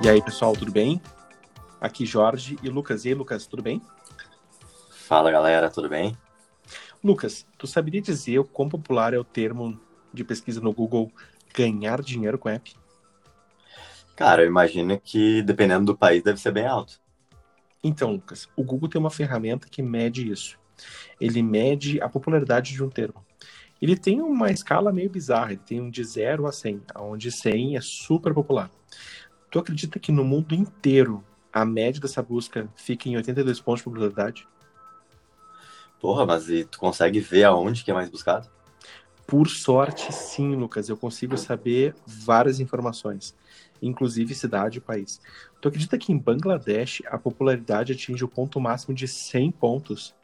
E aí, pessoal, tudo bem? Aqui Jorge e Lucas. E aí, Lucas, tudo bem? Fala, galera, tudo bem? Lucas, tu saberia dizer o quão popular é o termo de pesquisa no Google ganhar dinheiro com app? Cara, eu imagino que dependendo do país deve ser bem alto. Então, Lucas, o Google tem uma ferramenta que mede isso. Ele mede a popularidade de um termo. Ele tem uma escala meio bizarra, ele tem um de 0 a 100, onde 100 é super popular. Tu acredita que no mundo inteiro a média dessa busca fica em 82 pontos de popularidade? Porra, mas e tu consegue ver aonde que é mais buscado? Por sorte, sim, Lucas. Eu consigo saber várias informações, inclusive cidade e país. Tu acredita que em Bangladesh a popularidade atinge o ponto máximo de 100 pontos?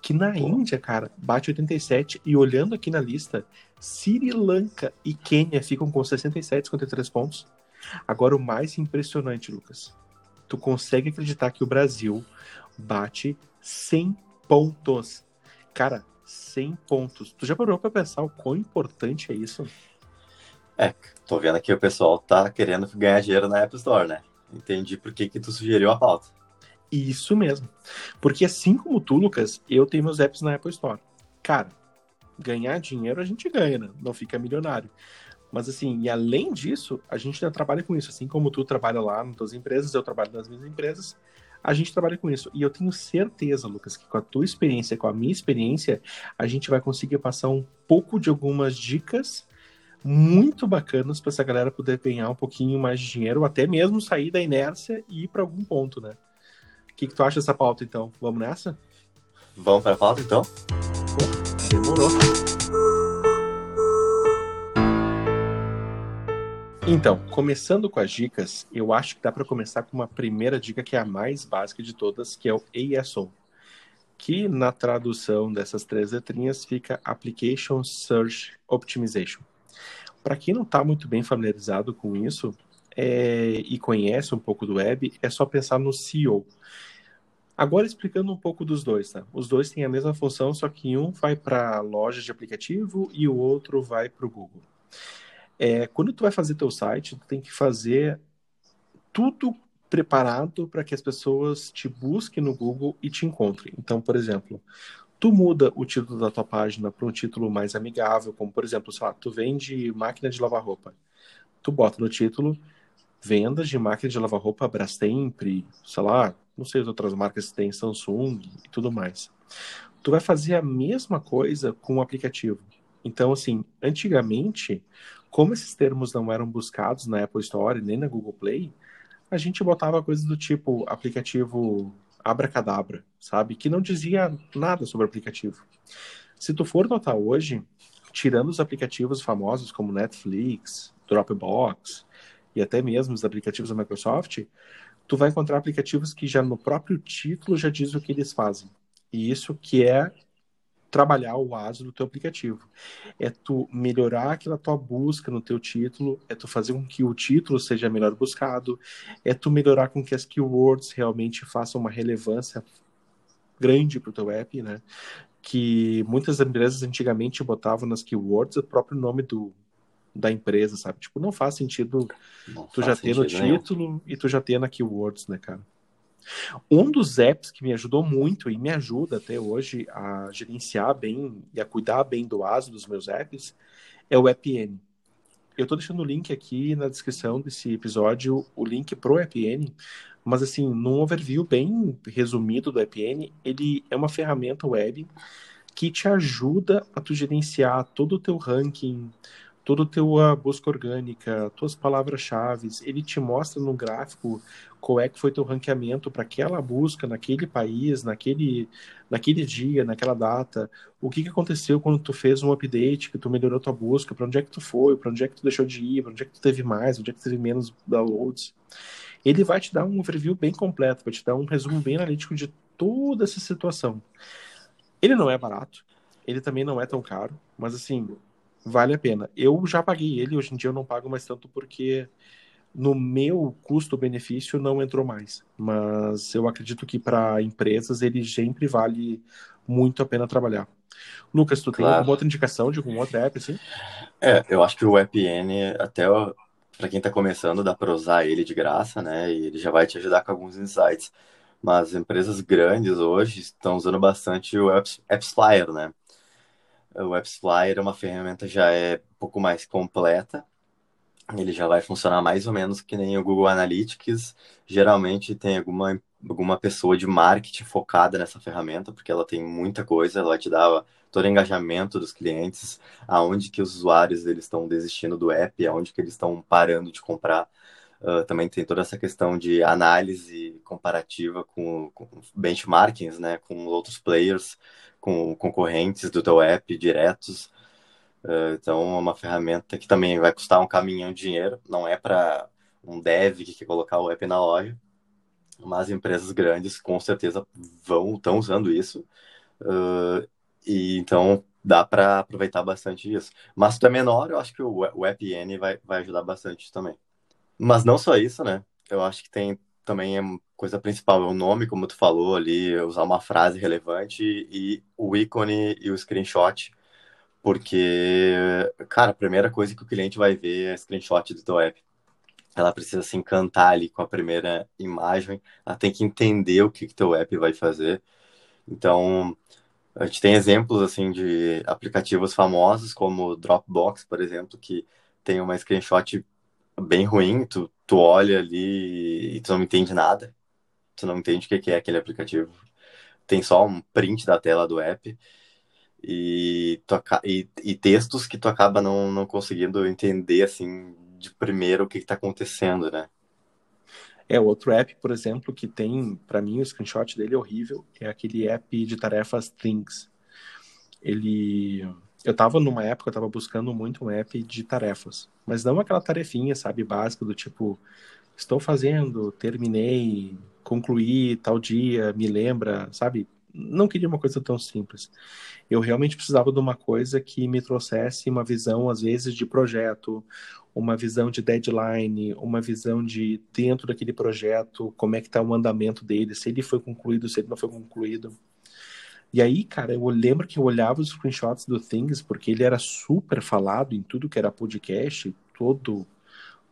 Que na Pô. Índia, cara, bate 87 e olhando aqui na lista, Sri Lanka e Quênia ficam com 67, 53 pontos. Agora o mais impressionante, Lucas. Tu consegue acreditar que o Brasil bate 100 pontos. Cara, 100 pontos. Tu já parou pra pensar o quão importante é isso? É, tô vendo aqui o pessoal tá querendo ganhar dinheiro na App Store, né? Entendi por que que tu sugeriu a pauta. Isso mesmo. Porque assim como tu, Lucas, eu tenho meus apps na Apple Store. Cara, ganhar dinheiro a gente ganha, né? Não fica milionário. Mas assim, e além disso, a gente ainda trabalha com isso. Assim como tu trabalha lá nas tuas empresas, eu trabalho nas minhas empresas, a gente trabalha com isso. E eu tenho certeza, Lucas, que com a tua experiência, com a minha experiência, a gente vai conseguir passar um pouco de algumas dicas muito bacanas para essa galera poder ganhar um pouquinho mais de dinheiro, ou até mesmo sair da inércia e ir para algum ponto, né? O que, que tu acha dessa pauta, então? Vamos nessa? Vamos para a pauta, então? Pô, demorou. Então, começando com as dicas, eu acho que dá para começar com uma primeira dica que é a mais básica de todas, que é o ASO, que na tradução dessas três letrinhas fica Application Search Optimization. Para quem não está muito bem familiarizado com isso é, e conhece um pouco do web, é só pensar no SEO. Agora explicando um pouco dos dois, tá? Os dois têm a mesma função, só que um vai para a loja de aplicativo e o outro vai para o Google. É, quando tu vai fazer teu site, tu tem que fazer tudo preparado para que as pessoas te busquem no Google e te encontrem. Então, por exemplo, tu muda o título da tua página para um título mais amigável, como por exemplo, sei lá, tu vende máquina de lavar roupa. Tu bota no título vendas de máquina de lavar roupa Brastemp, sei lá, não sei as outras marcas que tem, Samsung e tudo mais. Tu vai fazer a mesma coisa com o aplicativo. Então, assim, antigamente, como esses termos não eram buscados na Apple Store nem na Google Play, a gente botava coisas do tipo aplicativo abracadabra, sabe? Que não dizia nada sobre o aplicativo. Se tu for notar hoje, tirando os aplicativos famosos como Netflix, Dropbox e até mesmo os aplicativos da Microsoft, tu vai encontrar aplicativos que já no próprio título já diz o que eles fazem. E isso que é trabalhar o ASO do teu aplicativo. É tu melhorar aquela tua busca no teu título, é tu fazer com que o título seja melhor buscado, é tu melhorar com que as keywords realmente façam uma relevância grande para o teu app, né? Que muitas empresas antigamente botavam nas keywords o próprio nome do, da empresa, sabe? Tipo, não faz sentido não tu faz já ter no título nenhum. e tu já ter na keywords, né, cara? Um dos apps que me ajudou muito e me ajuda até hoje a gerenciar bem e a cuidar bem do ASO dos meus apps é o AppN. Eu estou deixando o link aqui na descrição desse episódio, o link pro AppN, mas assim, num overview bem resumido do AppN, ele é uma ferramenta web que te ajuda a tu gerenciar todo o teu ranking, toda a tua busca orgânica, tuas palavras-chave, ele te mostra no gráfico qual é que foi teu ranqueamento para aquela busca naquele país, naquele, naquele dia, naquela data, o que, que aconteceu quando tu fez um update, que tu melhorou tua busca, para onde é que tu foi, para onde é que tu deixou de ir, para onde é que tu teve mais, onde é que tu teve menos downloads. Ele vai te dar um overview bem completo, vai te dar um resumo bem analítico de toda essa situação. Ele não é barato, ele também não é tão caro, mas assim, vale a pena. Eu já paguei ele, hoje em dia eu não pago mais tanto porque no meu custo-benefício não entrou mais. Mas eu acredito que para empresas ele sempre vale muito a pena trabalhar. Lucas, tu claro. tem alguma outra indicação de algum outro app assim? É, eu acho que o AppN, até para quem está começando, dá para usar ele de graça, né? E ele já vai te ajudar com alguns insights. Mas empresas grandes hoje estão usando bastante o AppsFlyer, né? O AppsFlyer é uma ferramenta já é um pouco mais completa. Ele já vai funcionar mais ou menos que nem o Google Analytics. Geralmente tem alguma alguma pessoa de marketing focada nessa ferramenta, porque ela tem muita coisa, ela te dá todo o engajamento dos clientes, aonde que os usuários eles estão desistindo do app, aonde que eles estão parando de comprar. Uh, também tem toda essa questão de análise comparativa com, com benchmarkings, né, com outros players, com concorrentes do teu app diretos. Uh, então, é uma ferramenta que também vai custar um caminhão de dinheiro, não é para um dev que quer colocar o app na loja, mas empresas grandes com certeza vão estão usando isso uh, e então dá para aproveitar bastante isso. Mas se tu é menor, eu acho que o, o vai, vai ajudar bastante também. Mas não só isso, né? Eu acho que tem também é coisa principal é o nome, como tu falou ali, usar uma frase relevante e o ícone e o screenshot, porque, cara, a primeira coisa que o cliente vai ver é screenshot do teu app ela precisa se encantar ali com a primeira imagem, ela tem que entender o que, que teu app vai fazer. Então, a gente tem exemplos assim de aplicativos famosos como Dropbox, por exemplo, que tem uma screenshot bem ruim, tu, tu olha ali e tu não entende nada, tu não entende o que é aquele aplicativo. Tem só um print da tela do app e, tu, e, e textos que tu acaba não, não conseguindo entender assim de primeiro o que está acontecendo, né? É, outro app, por exemplo, que tem, para mim, o screenshot dele é horrível, é aquele app de tarefas Things. Ele. Eu estava numa época, eu estava buscando muito um app de tarefas, mas não aquela tarefinha, sabe, básica do tipo, estou fazendo, terminei, concluí tal dia, me lembra, sabe? Não queria uma coisa tão simples. Eu realmente precisava de uma coisa que me trouxesse uma visão, às vezes, de projeto, uma visão de deadline, uma visão de dentro daquele projeto, como é que está o andamento dele, se ele foi concluído, se ele não foi concluído. E aí, cara, eu lembro que eu olhava os screenshots do Things, porque ele era super falado em tudo que era podcast, todo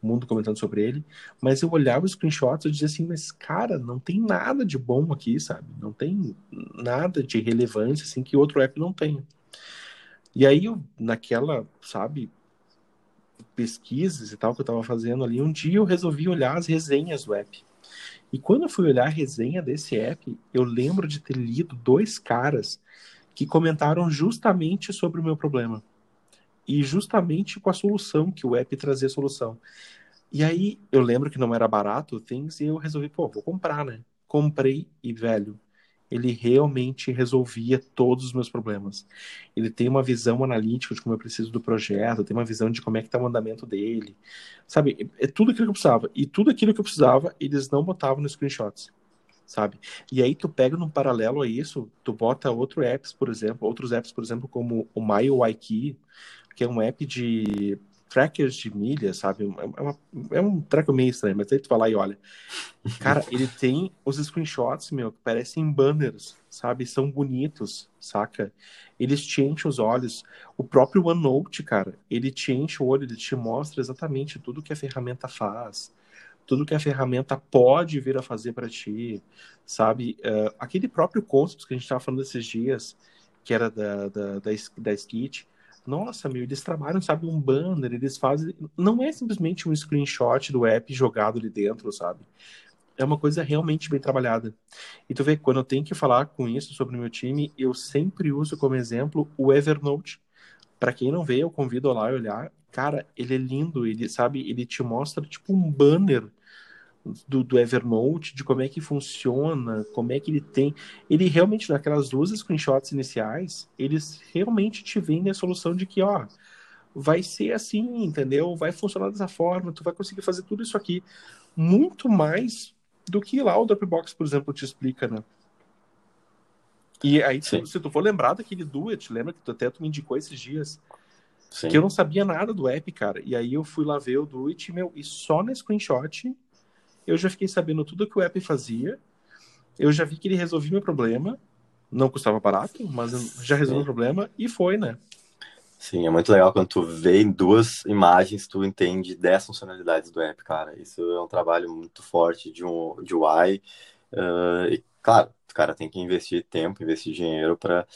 mundo comentando sobre ele, mas eu olhava os screenshots e dizia assim, mas cara, não tem nada de bom aqui, sabe? Não tem nada de relevância assim que outro app não tem. E aí, eu, naquela, sabe, pesquisas e tal que eu estava fazendo ali, um dia eu resolvi olhar as resenhas do app. E quando eu fui olhar a resenha desse app, eu lembro de ter lido dois caras que comentaram justamente sobre o meu problema. E justamente com a solução, que o app trazia solução. E aí eu lembro que não era barato o Things e eu resolvi, pô, vou comprar, né? Comprei e, velho, ele realmente resolvia todos os meus problemas. Ele tem uma visão analítica de como eu preciso do projeto, tem uma visão de como é que está o andamento dele. Sabe, é tudo aquilo que eu precisava. E tudo aquilo que eu precisava, eles não botavam nos screenshots. Sabe? E aí tu pega num paralelo a isso, tu bota outro apps, por exemplo, outros apps, por exemplo, como o MyYKey, que é um app de trackers de milhas, sabe? É, uma, é um tracker meio estranho, mas aí tu vai lá e olha. Cara, ele tem os screenshots, meu, que parecem banners, sabe? São bonitos, saca? Eles te enchem os olhos. O próprio OneNote, cara, ele te enche o olho, ele te mostra exatamente tudo que a ferramenta faz, tudo que a ferramenta pode vir a fazer para ti, sabe? Uh, aquele próprio concept que a gente estava falando esses dias, que era da, da, da, da Skit, nossa, meu, eles trabalham, sabe, um banner, eles fazem. Não é simplesmente um screenshot do app jogado ali dentro, sabe? É uma coisa realmente bem trabalhada. E tu vê, quando eu tenho que falar com isso sobre o meu time, eu sempre uso como exemplo o Evernote. Para quem não vê, eu convido a lá a olhar. Cara, ele é lindo, ele sabe, ele te mostra tipo um banner do, do, Evernote, de como é que funciona, como é que ele tem. Ele realmente, naquelas duas screenshots iniciais, eles realmente te vendem a solução de que, ó, vai ser assim, entendeu? Vai funcionar dessa forma, tu vai conseguir fazer tudo isso aqui. Muito mais do que lá o Dropbox, por exemplo, te explica, né? E aí, tu, se tu for lembrar daquele Duet, lembra que tu até tu me indicou esses dias, Sim. que eu não sabia nada do app, cara. E aí eu fui lá ver o Duet, meu, e só na screenshot eu já fiquei sabendo tudo que o app fazia. Eu já vi que ele resolvia meu problema. Não custava barato, mas já resolveu o problema e foi, né? Sim, é muito legal quando tu vê em duas imagens, tu entende 10 funcionalidades do app, cara. Isso é um trabalho muito forte de um de UI. Uh, e, claro, o cara tem que investir tempo, investir dinheiro para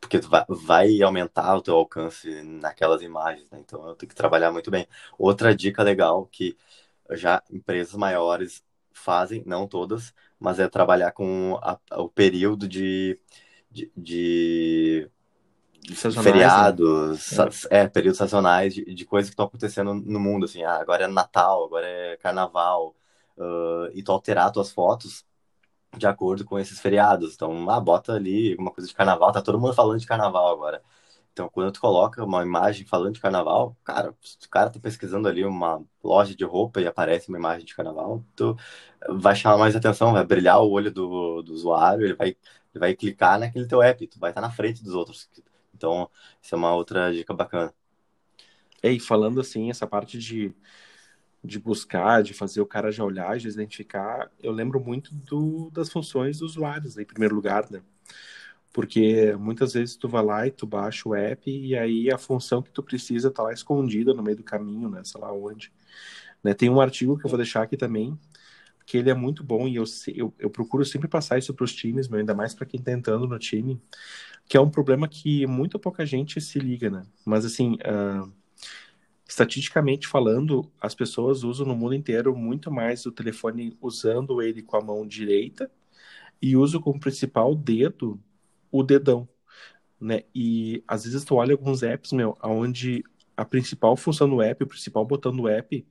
porque vai, vai aumentar o teu alcance naquelas imagens, né? Então eu tenho que trabalhar muito bem. Outra dica legal que já empresas maiores fazem, não todas, mas é trabalhar com a, o período de, de, de feriados, né? é. períodos sazonais de, de coisas que estão acontecendo no mundo, assim, ah, agora é Natal, agora é Carnaval, uh, e tu alterar tuas fotos de acordo com esses feriados. Então, ah, bota ali alguma coisa de Carnaval, tá todo mundo falando de Carnaval agora. Então, quando tu coloca uma imagem falando de Carnaval, cara, se o cara tá pesquisando ali uma loja de roupa e aparece uma imagem de Carnaval, tu vai chamar mais atenção, vai brilhar o olho do, do usuário, ele vai, ele vai clicar naquele teu app, tu vai estar na frente dos outros então, isso é uma outra dica bacana. E falando assim, essa parte de, de buscar, de fazer o cara já olhar, de identificar, eu lembro muito do, das funções dos usuários, né, em primeiro lugar, né? Porque muitas vezes tu vai lá e tu baixa o app e aí a função que tu precisa tá lá escondida no meio do caminho, né? Sei lá onde. Né? Tem um artigo que eu vou deixar aqui também, que ele é muito bom e eu, eu, eu procuro sempre passar isso para os times, meu, ainda mais para quem está entrando no time, que é um problema que muito pouca gente se liga, né? Mas assim, uh, estatisticamente falando, as pessoas usam no mundo inteiro muito mais o telefone usando ele com a mão direita e usam como principal dedo o dedão, né? E às vezes tu olha alguns apps, meu, onde a principal função do app, o principal botão do app,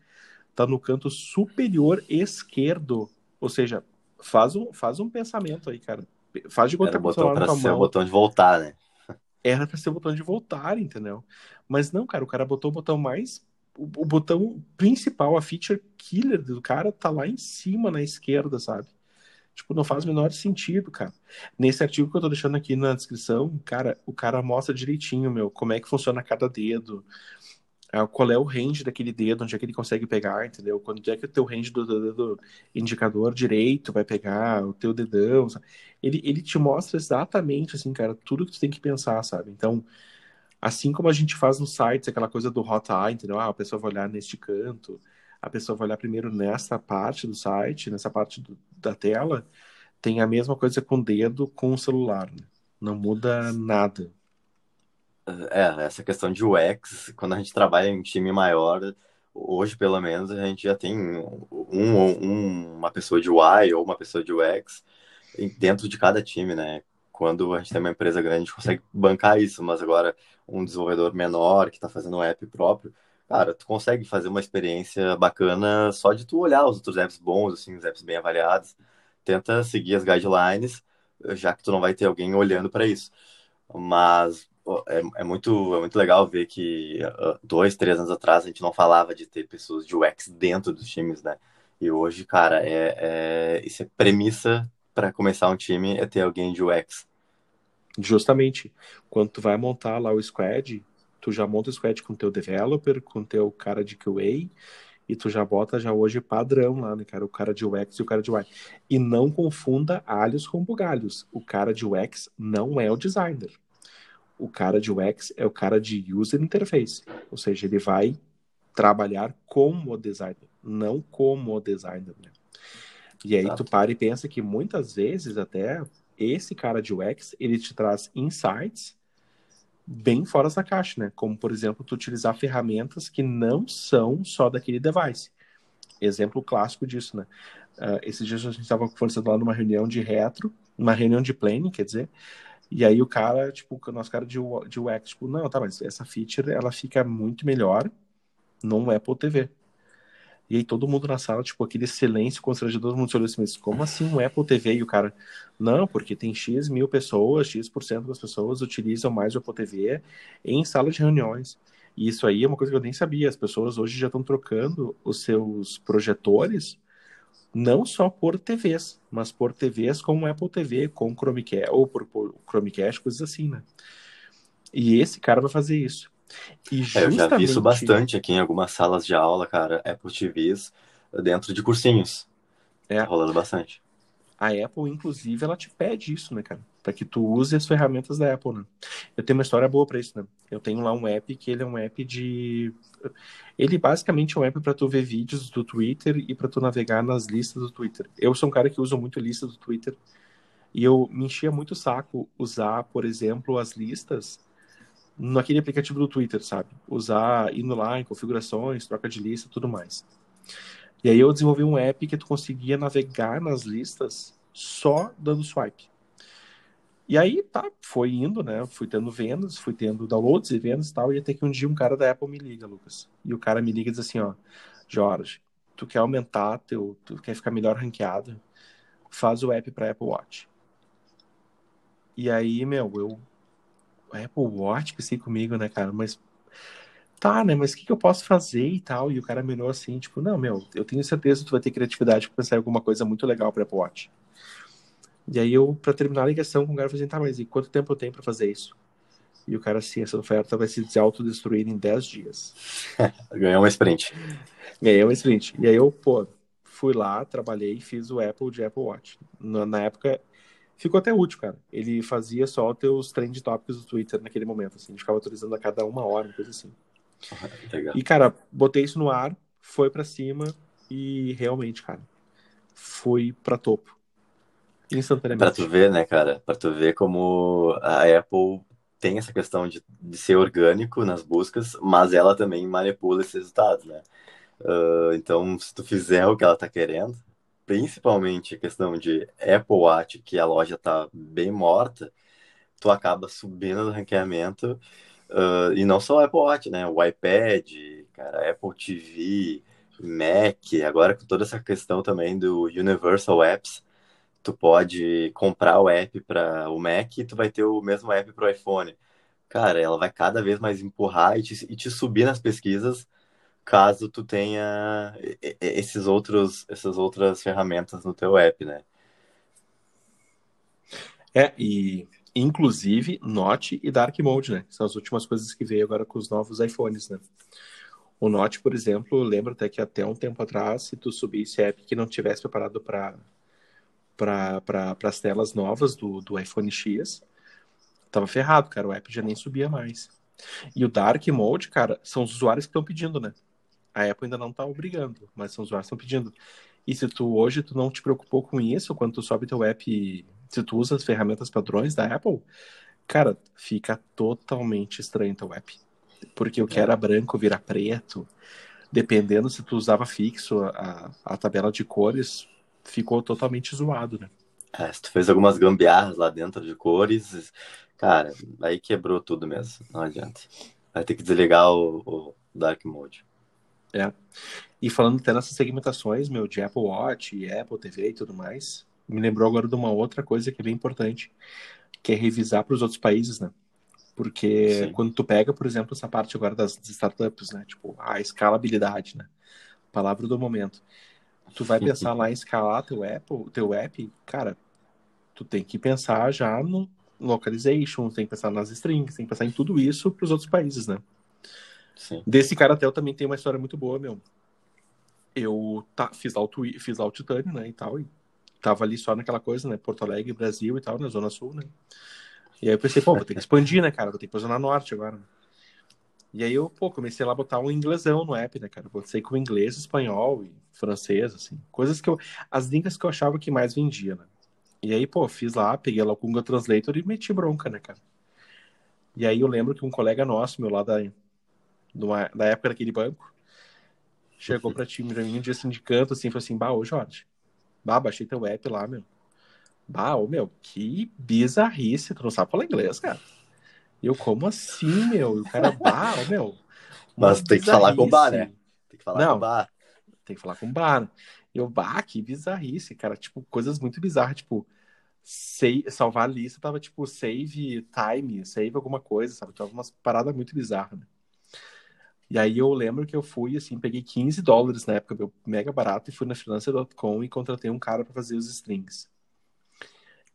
tá no canto superior esquerdo. Ou seja, faz um, faz um pensamento aí, cara. Faz de conta que botão para ser o botão de voltar, né? Era para ser o botão de voltar, entendeu? Mas não, cara, o cara botou o botão mais o, o, botão principal, a feature killer do cara tá lá em cima na esquerda, sabe? Tipo, não faz o menor sentido, cara. Nesse artigo que eu tô deixando aqui na descrição, cara, o cara mostra direitinho, meu, como é que funciona cada dedo, é, qual é o range daquele dedo, onde é que ele consegue pegar, entendeu? Quando é que o teu range do indicador direito vai pegar, o teu dedão, sabe? Ele, ele te mostra exatamente, assim, cara, tudo que tu tem que pensar, sabe? Então, assim como a gente faz nos sites, aquela coisa do hot eye, entendeu? Ah, a pessoa vai olhar neste canto, a pessoa vai olhar primeiro nessa parte do site, nessa parte do, da tela, tem a mesma coisa com o dedo, com o celular, né? Não muda nada. É, essa questão de UX, quando a gente trabalha em time maior, hoje pelo menos a gente já tem um, um, uma pessoa de UI ou uma pessoa de UX dentro de cada time, né? Quando a gente tem uma empresa grande, a gente consegue bancar isso, mas agora um desenvolvedor menor que está fazendo um app próprio, cara, tu consegue fazer uma experiência bacana só de tu olhar os outros apps bons, assim, os apps bem avaliados, tenta seguir as guidelines, já que tu não vai ter alguém olhando para isso. Mas é, é, muito, é muito legal ver que uh, dois, três anos atrás a gente não falava de ter pessoas de UX dentro dos times, né? E hoje, cara, é, é isso é premissa para começar um time é ter alguém de UX. Justamente. Quando tu vai montar lá o squad, tu já monta o squad com o teu developer, com o teu cara de QA, e tu já bota já hoje padrão lá, né, cara? O cara de UX e o cara de UI. E não confunda alhos com bugalhos. O cara de UX não é o designer o cara de UX é o cara de User Interface, ou seja, ele vai trabalhar como o designer, não como o designer, né? E aí Exato. tu para e pensa que muitas vezes até esse cara de UX, ele te traz insights bem fora da caixa, né? Como, por exemplo, tu utilizar ferramentas que não são só daquele device. Exemplo clássico disso, né? Uh, esses dias a gente estava conversando lá numa reunião de retro, uma reunião de planning, quer dizer, e aí o cara, tipo, o nosso cara de, de UX, tipo, não, tá, mas essa feature, ela fica muito melhor no Apple TV. E aí todo mundo na sala, tipo, aquele silêncio constrangedor, todo mundo se olhou assim, mas como assim um Apple TV? E o cara, não, porque tem X mil pessoas, X% por cento das pessoas utilizam mais o Apple TV em sala de reuniões. E isso aí é uma coisa que eu nem sabia. As pessoas hoje já estão trocando os seus projetores não só por TVs, mas por TVs como Apple TV, com Chromecast, ou por, por Chromecast, coisas assim, né? E esse cara vai fazer isso. Justamente... é, eu já vi isso bastante aqui em algumas salas de aula, cara, Apple TVs dentro de cursinhos. É. Tá rolando bastante. a Apple, inclusive, ela te pede isso, né, cara? Para que tu use as ferramentas da Apple, né? Eu tenho uma história boa para isso, né? Eu tenho lá um app que ele é um app de ele basicamente é um app para tu ver vídeos do Twitter e para tu navegar nas listas do Twitter. Eu sou um cara que usa muito lista do Twitter e eu me enchia muito o saco usar, por exemplo, as listas naquele aplicativo do Twitter, sabe? Usar, indo lá em configurações, troca de lista, tudo mais. E aí eu desenvolvi um app que tu conseguia navegar nas listas só dando swipe. E aí, tá, foi indo, né? Fui tendo vendas, fui tendo downloads e vendas e tal. E até que um dia um cara da Apple me liga, Lucas. E o cara me liga e diz assim, ó, Jorge, tu quer aumentar teu, tu quer ficar melhor ranqueado? Faz o app para Apple Watch. E aí, meu, eu Apple Watch, pensei comigo, né, cara, mas tá, né, mas o que, que eu posso fazer e tal? E o cara me olhou assim, tipo, não, meu, eu tenho certeza que tu vai ter criatividade para pensar em alguma coisa muito legal para Apple Watch. E aí eu, para terminar a ligação com o cara, falei assim, tá, mas e quanto tempo eu tenho para fazer isso? E o cara assim, essa oferta vai se autodestruir em 10 dias. Ganhou uma sprint. Ganhei uma sprint. E aí eu, pô, fui lá, trabalhei e fiz o Apple de Apple Watch. Na, na época, ficou até útil, cara. Ele fazia só teus trend topics do Twitter naquele momento, assim. A gente ficava atualizando a cada uma hora, uma coisa assim. Legal. E, cara, botei isso no ar, foi para cima e realmente, cara, foi para topo. Instantaneamente. Pra tu ver, né, cara? Pra tu ver como a Apple tem essa questão de, de ser orgânico nas buscas, mas ela também manipula esses resultados, né? Uh, então, se tu fizer o que ela tá querendo, principalmente a questão de Apple Watch, que a loja tá bem morta, tu acaba subindo no ranqueamento. Uh, e não só o Apple Watch, né? O iPad, cara, Apple TV, Mac, agora com toda essa questão também do Universal Apps, tu pode comprar o app para o Mac e tu vai ter o mesmo app para o iPhone. Cara, ela vai cada vez mais empurrar e te, e te subir nas pesquisas caso tu tenha esses outros, essas outras ferramentas no teu app, né? É, e inclusive Note e Dark Mode, né? São as últimas coisas que veio agora com os novos iPhones, né? O Note, por exemplo, lembra até que até um tempo atrás, se tu subisse app que não tivesse preparado para para as telas novas do, do iPhone X, tava ferrado, cara. O app já nem subia mais. E o Dark Mode, cara, são os usuários que estão pedindo, né? A Apple ainda não está obrigando, mas são os usuários estão pedindo. E se tu hoje tu não te preocupou com isso, quando tu sobe teu app, se tu usa as ferramentas padrões da Apple, cara, fica totalmente estranho teu app. Porque o que é. era branco vira preto, dependendo se tu usava fixo a, a tabela de cores, ficou totalmente zoado, né? É, se tu fez algumas gambiarras lá dentro de cores, cara, aí quebrou tudo mesmo, não adianta. Vai ter que desligar o, o Dark Mode. É. E falando até nessas segmentações, meu, de Apple Watch e Apple TV e tudo mais, me lembrou agora de uma outra coisa que é bem importante, que é revisar para os outros países, né? Porque Sim. quando tu pega, por exemplo, essa parte agora das startups, né? Tipo, a escalabilidade, né? Palavra do momento. Tu vai pensar lá em escalar teu Apple, teu app, cara, tu tem que pensar já no localization, tem que pensar nas strings, tem que pensar em tudo isso para os outros países, né? Sim. Desse cara até eu também tenho uma história muito boa, meu. Eu tá, fiz, lá o, fiz lá o Titânio, né, e tal, e tava ali só naquela coisa, né, Porto Alegre, Brasil e tal, na Zona Sul, né. E aí eu pensei, pô, vou ter que expandir, né, cara, vou ter que pra Zona Norte agora. E aí eu, pô, comecei lá a botar um inglesão no app, né, cara. Botei com inglês, espanhol e francês, assim. Coisas que eu... As línguas que eu achava que mais vendia, né. E aí, pô, fiz lá, peguei lá o Google Translator e meti bronca, né, cara. E aí eu lembro que um colega nosso, meu lá da, numa, na época daquele banco, chegou pra ti, pra mim, um dia assim de canto, assim, falou assim, bah, ô Jorge, bah, baixei teu app lá, meu. Bah, ô meu, que bizarrice, tu não sabe falar inglês, cara. E eu, como assim, meu? E o cara, bah, ô meu. Mas tem que falar com o bar, né? Tem que falar não, com o bar. Tem que falar com o bar. E eu, bah, que bizarrice, cara. Tipo, coisas muito bizarras, tipo, save, salvar a lista tava tipo save time, save alguma coisa, sabe? Tava umas paradas muito bizarras, né? E aí eu lembro que eu fui, assim, peguei 15 dólares na época, meu, mega barato, e fui na freelancer.com e contratei um cara para fazer os strings.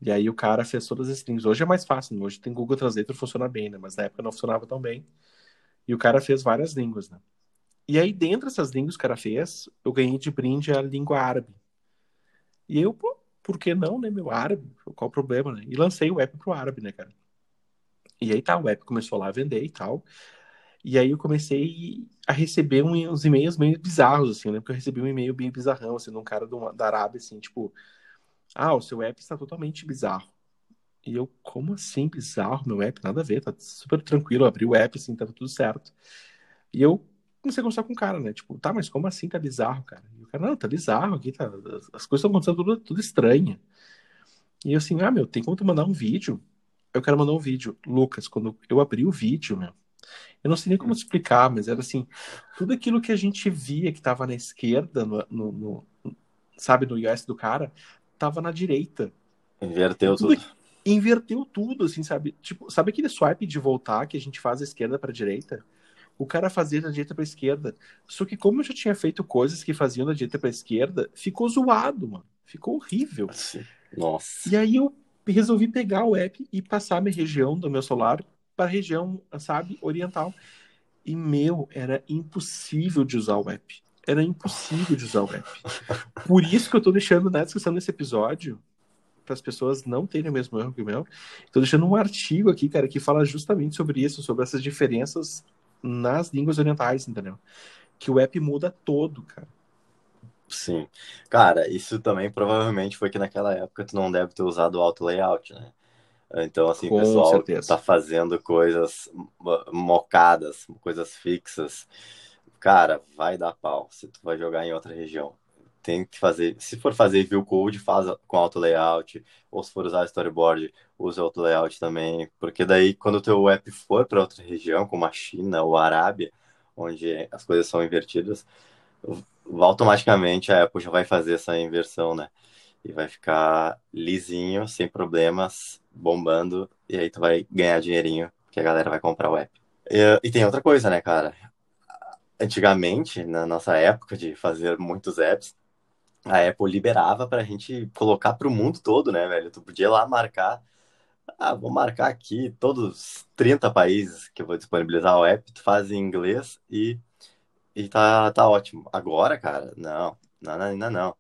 E aí o cara fez todas as strings. Hoje é mais fácil, né? hoje tem Google Translator, funciona bem, né? Mas na época não funcionava tão bem. E o cara fez várias línguas, né? E aí, dentro dessas línguas que o cara fez, eu ganhei de brinde a língua árabe. E eu, pô, por que não, né, meu árabe? Qual o problema, né? E lancei o app pro árabe, né, cara? E aí tá, o app começou lá a vender e tal. E aí eu comecei a receber uns e-mails meio bizarros, assim, né? Porque eu recebi um e-mail bem bizarrão, assim, de um cara do, da Arábia, assim, tipo, ah, o seu app está totalmente bizarro. E eu, como assim bizarro? Meu app, nada a ver, tá super tranquilo, abri o app, assim, tava tudo certo. E eu comecei a conversar com o cara, né? Tipo, tá, mas como assim tá bizarro, cara? E o cara, não, tá bizarro aqui, tá, as coisas estão acontecendo tudo, tudo estranha. E eu assim, ah, meu, tem como tu mandar um vídeo? Eu quero mandar um vídeo. Lucas, quando eu abri o vídeo, meu, eu não sei nem como explicar, mas era assim, tudo aquilo que a gente via que tava na esquerda, no, no, no sabe, no iOS do cara, tava na direita. Inverteu tudo. tudo. Inverteu tudo, assim, sabe? Tipo, sabe aquele swipe de voltar que a gente faz da esquerda para direita? O cara fazia da direita para esquerda. Só que como eu já tinha feito coisas que faziam da direita para esquerda, ficou zoado, mano. Ficou horrível. Nossa. E aí eu resolvi pegar o app e passar a minha região do meu celular para a região, sabe, oriental. E meu, era impossível de usar o app. Era impossível de usar o app. Por isso que eu tô deixando na descrição desse episódio, para as pessoas não terem o mesmo erro que o meu, tô deixando um artigo aqui, cara, que fala justamente sobre isso, sobre essas diferenças nas línguas orientais, entendeu? Que o app muda todo, cara. Sim. Cara, isso também provavelmente foi que naquela época tu não deve ter usado o auto layout, né? Então, assim, o pessoal certeza. tá fazendo coisas mocadas, coisas fixas. Cara, vai dar pau se tu vai jogar em outra região. Tem que fazer, se for fazer view code, faz com auto layout, ou se for usar storyboard, usa auto layout também, porque daí quando o teu app for para outra região, como a China ou a Arábia, onde as coisas são invertidas, automaticamente a Apple já vai fazer essa inversão, né? E vai ficar lisinho, sem problemas, bombando, e aí tu vai ganhar dinheirinho, que a galera vai comprar o app. E, e tem outra coisa, né, cara? Antigamente, na nossa época de fazer muitos apps, a Apple liberava para a gente colocar para o mundo todo, né, velho? Tu podia lá marcar, ah, vou marcar aqui todos os 30 países que eu vou disponibilizar o app, tu faz em inglês e, e tá, tá ótimo. Agora, cara, não, não, ainda não.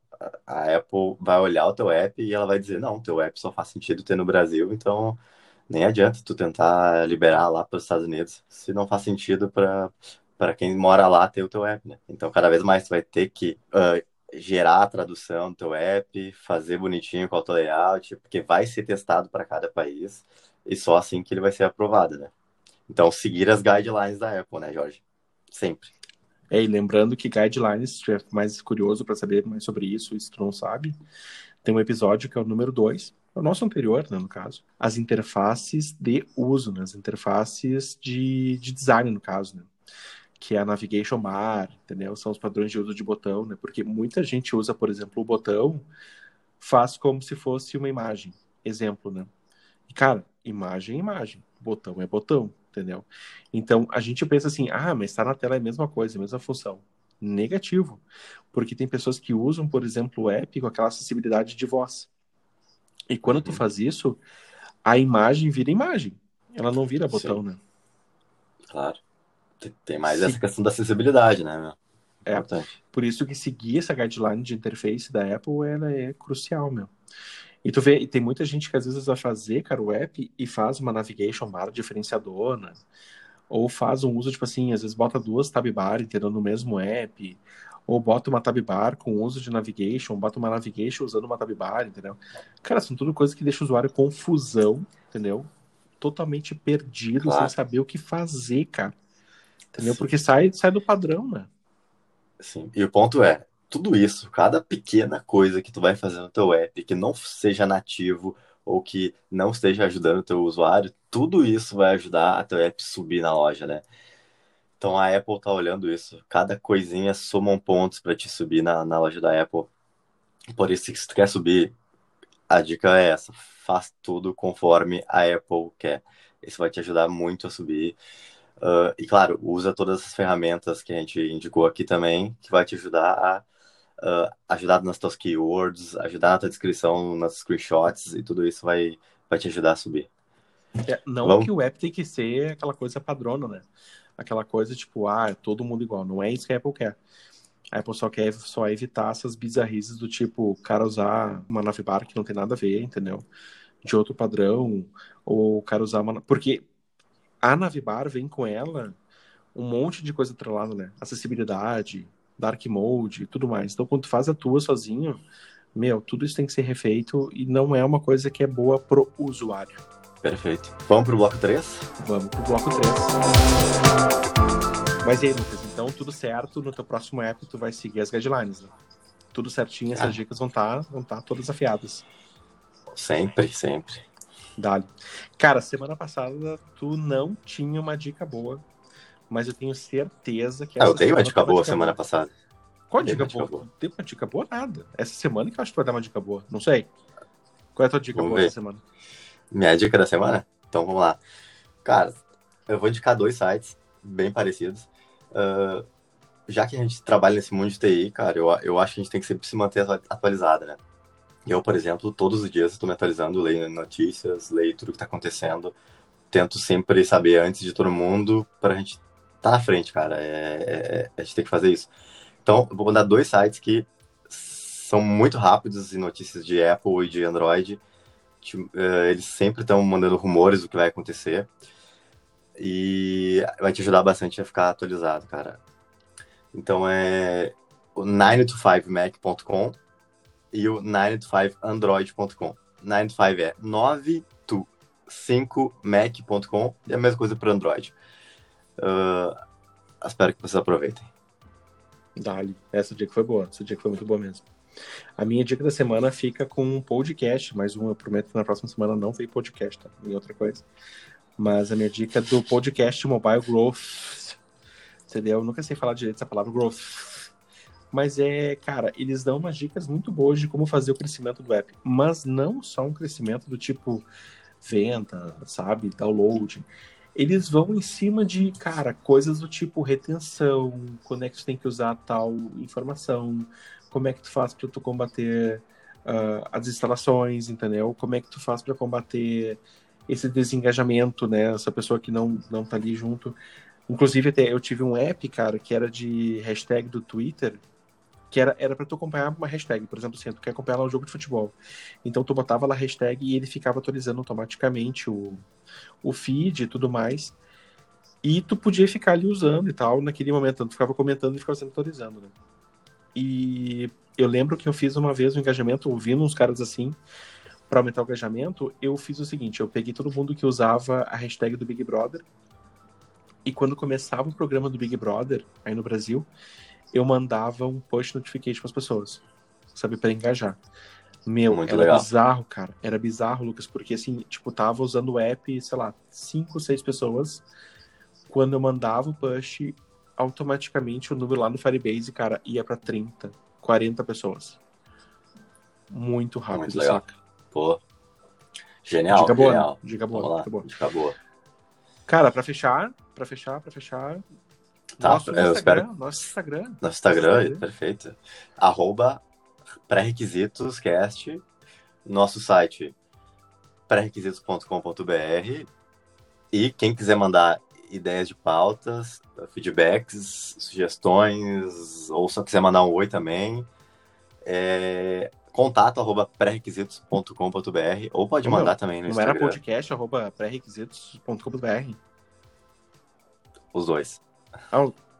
A Apple vai olhar o teu app e ela vai dizer, não, teu app só faz sentido ter no Brasil, então nem adianta tu tentar liberar lá para os Estados Unidos, se não faz sentido para para quem mora lá ter o teu app, né? Então, cada vez mais tu vai ter que uh, gerar a tradução do teu app, fazer bonitinho com o auto layout, porque vai ser testado para cada país e só assim que ele vai ser aprovado, né? Então, seguir as guidelines da Apple, né, Jorge? Sempre. É, e lembrando que guidelines, se estiver mais curioso para saber mais sobre isso, isso tu não sabe, tem um episódio que é o número 2, é o nosso anterior, né, no caso, as interfaces de uso, né, as interfaces de, de design, no caso, né? que é a navigation bar, entendeu? São os padrões de uso de botão, né? Porque muita gente usa, por exemplo, o botão, faz como se fosse uma imagem. Exemplo, né? E, cara, imagem é imagem, botão é botão, entendeu? Então, a gente pensa assim, ah, mas está na tela é a mesma coisa, a mesma função. Negativo. Porque tem pessoas que usam, por exemplo, o app com aquela acessibilidade de voz. E quando tu uhum. faz isso, a imagem vira imagem. Ela não vira botão, Sim. né? Claro. Tem mais Sim. essa questão da acessibilidade, né, meu? É, Importante. por isso que seguir essa guideline de interface da Apple, ela é crucial, meu. E tu vê, tem muita gente que às vezes vai fazer, cara, o app e faz uma navigation bar diferenciadora, ou faz um uso, tipo assim, às vezes bota duas tab bar, entendeu, no mesmo app, ou bota uma tab bar com uso de navigation, bota uma navigation usando uma tab bar, entendeu? Cara, são tudo coisas que deixam o usuário confusão, entendeu? Totalmente perdido, claro. sem saber o que fazer, cara. Entendeu? Sim. Porque sai, sai do padrão, né? Sim. E o ponto é, tudo isso, cada pequena coisa que tu vai fazer no teu app que não seja nativo ou que não esteja ajudando o teu usuário, tudo isso vai ajudar a teu app subir na loja, né? Então a Apple tá olhando isso. Cada coisinha somam pontos para te subir na, na loja da Apple. Por isso, se tu quer subir, a dica é essa: faz tudo conforme a Apple quer. Isso vai te ajudar muito a subir. Uh, e claro, usa todas as ferramentas que a gente indicou aqui também, que vai te ajudar a uh, ajudar nas tuas keywords, ajudar na tua descrição, nas screenshots, e tudo isso vai, vai te ajudar a subir. É, não Vamos? que o app tem que ser aquela coisa padrona, né? Aquela coisa tipo, ah, é todo mundo igual. Não é isso que a Apple quer. A Apple só quer só evitar essas bizarrices do tipo o cara usar uma nave bar que não tem nada a ver, entendeu? De outro padrão, ou o cara usar uma. Porque a nave bar vem com ela um monte de coisa atrelada, né? Acessibilidade, dark mode e tudo mais. Então, quando tu faz a tua sozinho, meu, tudo isso tem que ser refeito e não é uma coisa que é boa pro usuário. Perfeito. Vamos pro bloco 3? Vamos pro bloco 3. Mas e aí, Lucas, então tudo certo, no teu próximo app tu vai seguir as guidelines, né? Tudo certinho, essas ah. dicas vão estar tá, vão tá todas afiadas. Sempre, sempre. Dali. Cara, semana passada tu não tinha uma dica boa, mas eu tenho certeza que ah, eu dei uma dica boa semana boa. passada. Qual dica, dica boa? boa? Deu uma dica boa nada. Essa semana que eu acho que tu vai dar uma dica boa. Não sei. Qual é a tua dica vamos boa ver. essa semana? Minha dica da semana? Então vamos lá. Cara, eu vou indicar dois sites bem parecidos. Uh, já que a gente trabalha nesse mundo de TI, cara, eu, eu acho que a gente tem que sempre se manter atualizado, né? Eu, por exemplo, todos os dias estou me atualizando, leio notícias, leio tudo que está acontecendo. Tento sempre saber antes de todo mundo para a gente tá na frente, cara. É, é, a gente tem que fazer isso. Então, vou mandar dois sites que são muito rápidos em notícias de Apple e de Android. Eh, eles sempre estão mandando rumores do que vai acontecer. E vai te ajudar bastante a ficar atualizado, cara. Então é o 9to5mac.com e o 9to5android.com. 9to5 é 9to5mac.com e a mesma coisa para Android. Uh, espero que vocês aproveitem. Dali. Essa dica foi boa. Essa dica foi muito boa mesmo. A minha dica da semana fica com um podcast, mais um, eu prometo que na próxima semana não veio podcast, tá? E outra coisa. Mas a minha dica é do podcast Mobile Growth. Entendeu? Eu nunca sei falar direito essa palavra growth mas é, cara, eles dão umas dicas muito boas de como fazer o crescimento do app, mas não só um crescimento do tipo venda, sabe, download. Eles vão em cima de, cara, coisas do tipo retenção, quando é que tu tem que usar tal informação, como é que tu faz para tu combater uh, as instalações, entendeu? Como é que tu faz para combater esse desengajamento, né? Essa pessoa que não não tá ali junto. Inclusive, até eu tive um app, cara, que era de hashtag do Twitter, que era, era para tu acompanhar uma hashtag, por exemplo, assim, tu quer acompanhar lá um jogo de futebol. Então tu botava lá a hashtag e ele ficava atualizando automaticamente o, o feed e tudo mais. E tu podia ficar ali usando e tal, naquele momento, tu ficava comentando e ficava sempre atualizando, né? E eu lembro que eu fiz uma vez um engajamento, ouvindo uns caras assim, para aumentar o engajamento, eu fiz o seguinte, eu peguei todo mundo que usava a hashtag do Big Brother, e quando começava o programa do Big Brother, aí no Brasil, eu mandava um push notification para as pessoas, sabe, para engajar. Meu, Muito era legal. bizarro, cara. Era bizarro, Lucas, porque assim, tipo, tava usando o app, sei lá, cinco, seis pessoas. Quando eu mandava o push, automaticamente o número lá no Firebase, cara, ia para 30, 40 pessoas. Muito rápido, Muito legal. saca? Pô. Genial, dica boa, genial. Dica boa, dica boa. Dica boa. Cara, para fechar, para fechar, para fechar, Tá, nosso eu Instagram, espero... nosso Instagram. Nosso Instagram, Instagram. perfeito. Arroba pré-requisitoscast, nosso site pré-requisitos.com.br e quem quiser mandar ideias de pautas, feedbacks, sugestões, ou só quiser mandar um oi também, é contato arroba pré-requisitos.com.br ou pode mandar também no não Instagram. Não era podcast arroba pré-requisitos.com.br? Os dois.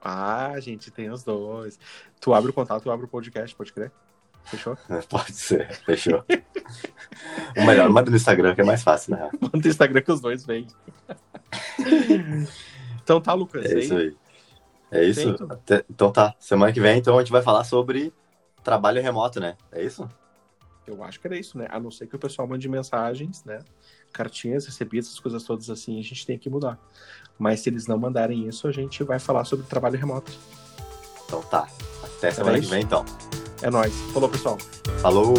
Ah, gente, tem os dois. Tu abre o contato, tu abre o podcast, pode crer? Fechou? Pode ser, fechou. o melhor, manda no Instagram, que é mais fácil, né? Manda no Instagram que os dois vêm. então tá, Lucas. É isso aí. É isso. Até, então tá. Semana que vem, então, a gente vai falar sobre trabalho remoto, né? É isso? Eu acho que era isso, né? A não ser que o pessoal mande mensagens, né? Cartinhas recebidas, essas coisas todas assim, a gente tem que mudar. Mas se eles não mandarem isso, a gente vai falar sobre trabalho remoto. Então tá. Até semana é que vem, então. É nóis. Falou, pessoal. Falou!